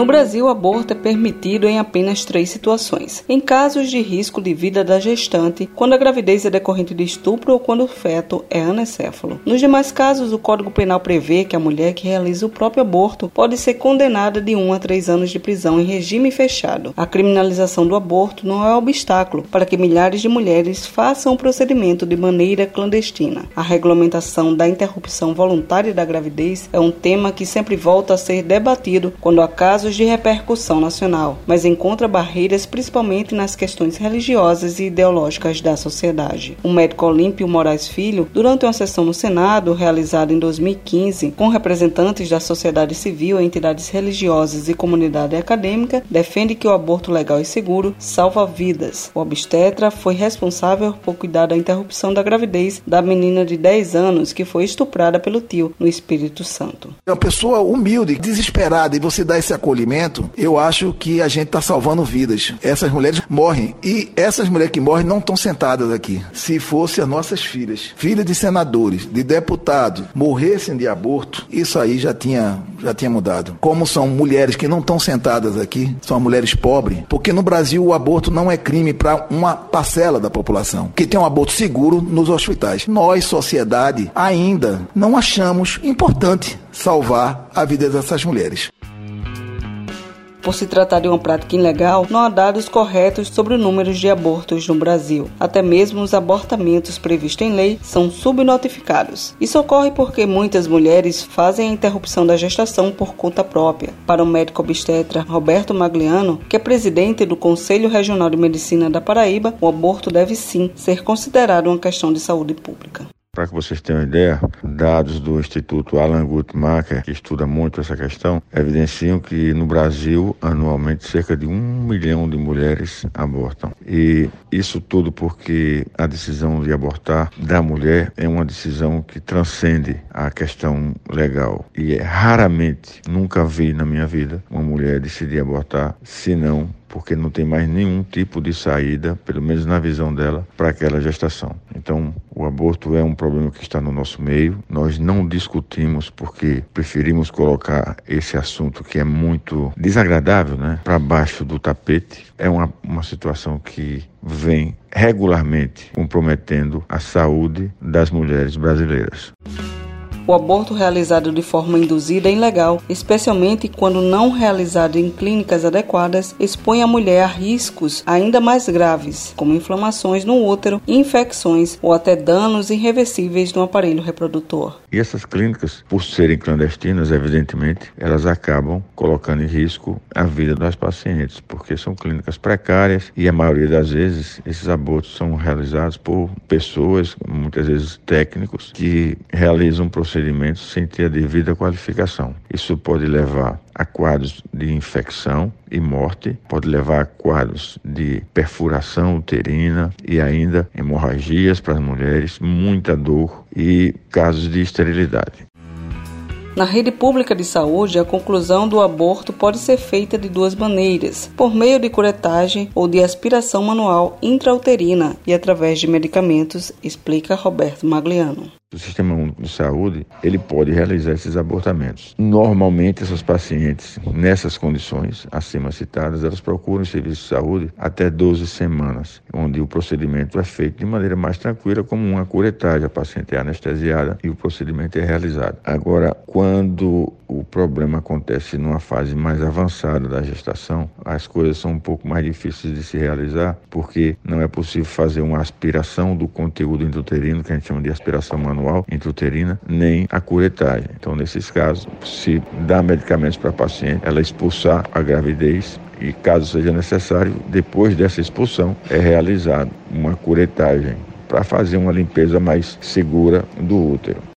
No Brasil, o aborto é permitido em apenas três situações: em casos de risco de vida da gestante, quando a gravidez é decorrente de estupro ou quando o feto é anencéfalo. Nos demais casos, o Código Penal prevê que a mulher que realiza o próprio aborto pode ser condenada de 1 a 3 anos de prisão em regime fechado. A criminalização do aborto não é obstáculo para que milhares de mulheres façam o procedimento de maneira clandestina. A regulamentação da interrupção voluntária da gravidez é um tema que sempre volta a ser debatido quando há casos de repercussão nacional, mas encontra barreiras principalmente nas questões religiosas e ideológicas da sociedade. O médico Olímpio Moraes Filho, durante uma sessão no Senado realizada em 2015 com representantes da sociedade civil, entidades religiosas e comunidade acadêmica, defende que o aborto legal e seguro salva vidas. O obstetra foi responsável por cuidar da interrupção da gravidez da menina de 10 anos que foi estuprada pelo tio no Espírito Santo. É uma pessoa humilde, desesperada, e você dá esse acolhimento, eu acho que a gente está salvando vidas. Essas mulheres morrem. E essas mulheres que morrem não estão sentadas aqui. Se fossem as nossas filhas, filhas de senadores, de deputados, morressem de aborto, isso aí já tinha, já tinha mudado. Como são mulheres que não estão sentadas aqui, são mulheres pobres, porque no Brasil o aborto não é crime para uma parcela da população, que tem um aborto seguro nos hospitais. Nós, sociedade, ainda não achamos importante salvar a vida dessas mulheres. Por se tratar de uma prática ilegal, não há dados corretos sobre o número de abortos no Brasil. Até mesmo os abortamentos previstos em lei são subnotificados. Isso ocorre porque muitas mulheres fazem a interrupção da gestação por conta própria. Para o médico obstetra Roberto Magliano, que é presidente do Conselho Regional de Medicina da Paraíba, o aborto deve sim ser considerado uma questão de saúde pública. Para que vocês tenham ideia, dados do Instituto Alan Guttmacher, que estuda muito essa questão, evidenciam que no Brasil, anualmente, cerca de um milhão de mulheres abortam. E isso tudo porque a decisão de abortar da mulher é uma decisão que transcende a questão legal. E é raramente, nunca vi na minha vida, uma mulher decidir abortar, senão porque não tem mais nenhum tipo de saída, pelo menos na visão dela, para aquela gestação. Então, o aborto é um problema que está no nosso meio. Nós não discutimos porque preferimos colocar esse assunto que é muito desagradável, né, para baixo do tapete. É uma, uma situação que vem regularmente comprometendo a saúde das mulheres brasileiras. O aborto realizado de forma induzida é ilegal, especialmente quando não realizado em clínicas adequadas, expõe a mulher a riscos ainda mais graves, como inflamações no útero, infecções ou até danos irreversíveis no aparelho reprodutor. E essas clínicas, por serem clandestinas, evidentemente, elas acabam colocando em risco a vida das pacientes, porque são clínicas precárias e a maioria das vezes esses abortos são realizados por pessoas, muitas vezes técnicos, que realizam procedimentos sem ter a devida qualificação. Isso pode levar a quadros de infecção e morte, pode levar a quadros de perfuração uterina e ainda hemorragias para as mulheres, muita dor e casos de esterilidade. Na rede pública de saúde, a conclusão do aborto pode ser feita de duas maneiras: por meio de curetagem ou de aspiração manual intrauterina e através de medicamentos, explica Roberto Magliano. O Sistema Único de Saúde, ele pode realizar esses abortamentos. Normalmente, essas pacientes, nessas condições acima citadas, elas procuram o serviço de saúde até 12 semanas, onde o procedimento é feito de maneira mais tranquila, como uma curetagem. A paciente é anestesiada e o procedimento é realizado. Agora, quando o problema acontece numa fase mais avançada da gestação, as coisas são um pouco mais difíceis de se realizar, porque não é possível fazer uma aspiração do conteúdo intrauterino, que a gente chama de aspiração manual anual intrauterina, nem a curetagem. Então, nesses casos, se dá medicamentos para a paciente, ela expulsar a gravidez e, caso seja necessário, depois dessa expulsão, é realizada uma curetagem para fazer uma limpeza mais segura do útero.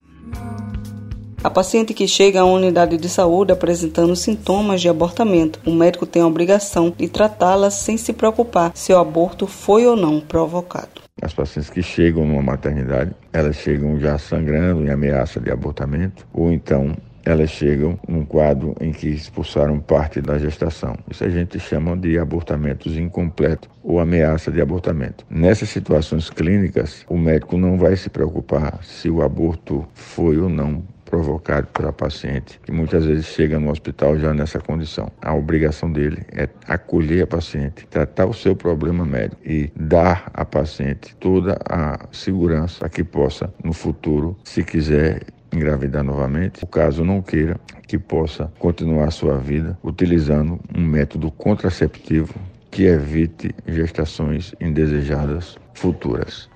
A paciente que chega à unidade de saúde apresentando sintomas de abortamento, o médico tem a obrigação de tratá-la sem se preocupar se o aborto foi ou não provocado. As pacientes que chegam numa maternidade, elas chegam já sangrando em ameaça de abortamento, ou então elas chegam num quadro em que expulsaram parte da gestação. Isso a gente chama de abortamentos incompletos ou ameaça de abortamento. Nessas situações clínicas, o médico não vai se preocupar se o aborto foi ou não provocado pela paciente, que muitas vezes chega no hospital já nessa condição. A obrigação dele é acolher a paciente, tratar o seu problema médico e dar à paciente toda a segurança para que possa, no futuro, se quiser engravidar novamente, o caso não queira, que possa continuar sua vida utilizando um método contraceptivo que evite gestações indesejadas futuras.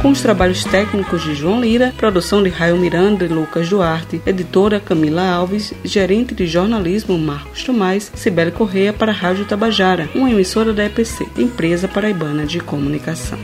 Com os trabalhos técnicos de João Lira, produção de Raio Miranda e Lucas Duarte, editora Camila Alves, gerente de jornalismo Marcos Tomás, Cibele Correia para a Rádio Tabajara, uma emissora da EPC, Empresa Paraibana de Comunicação.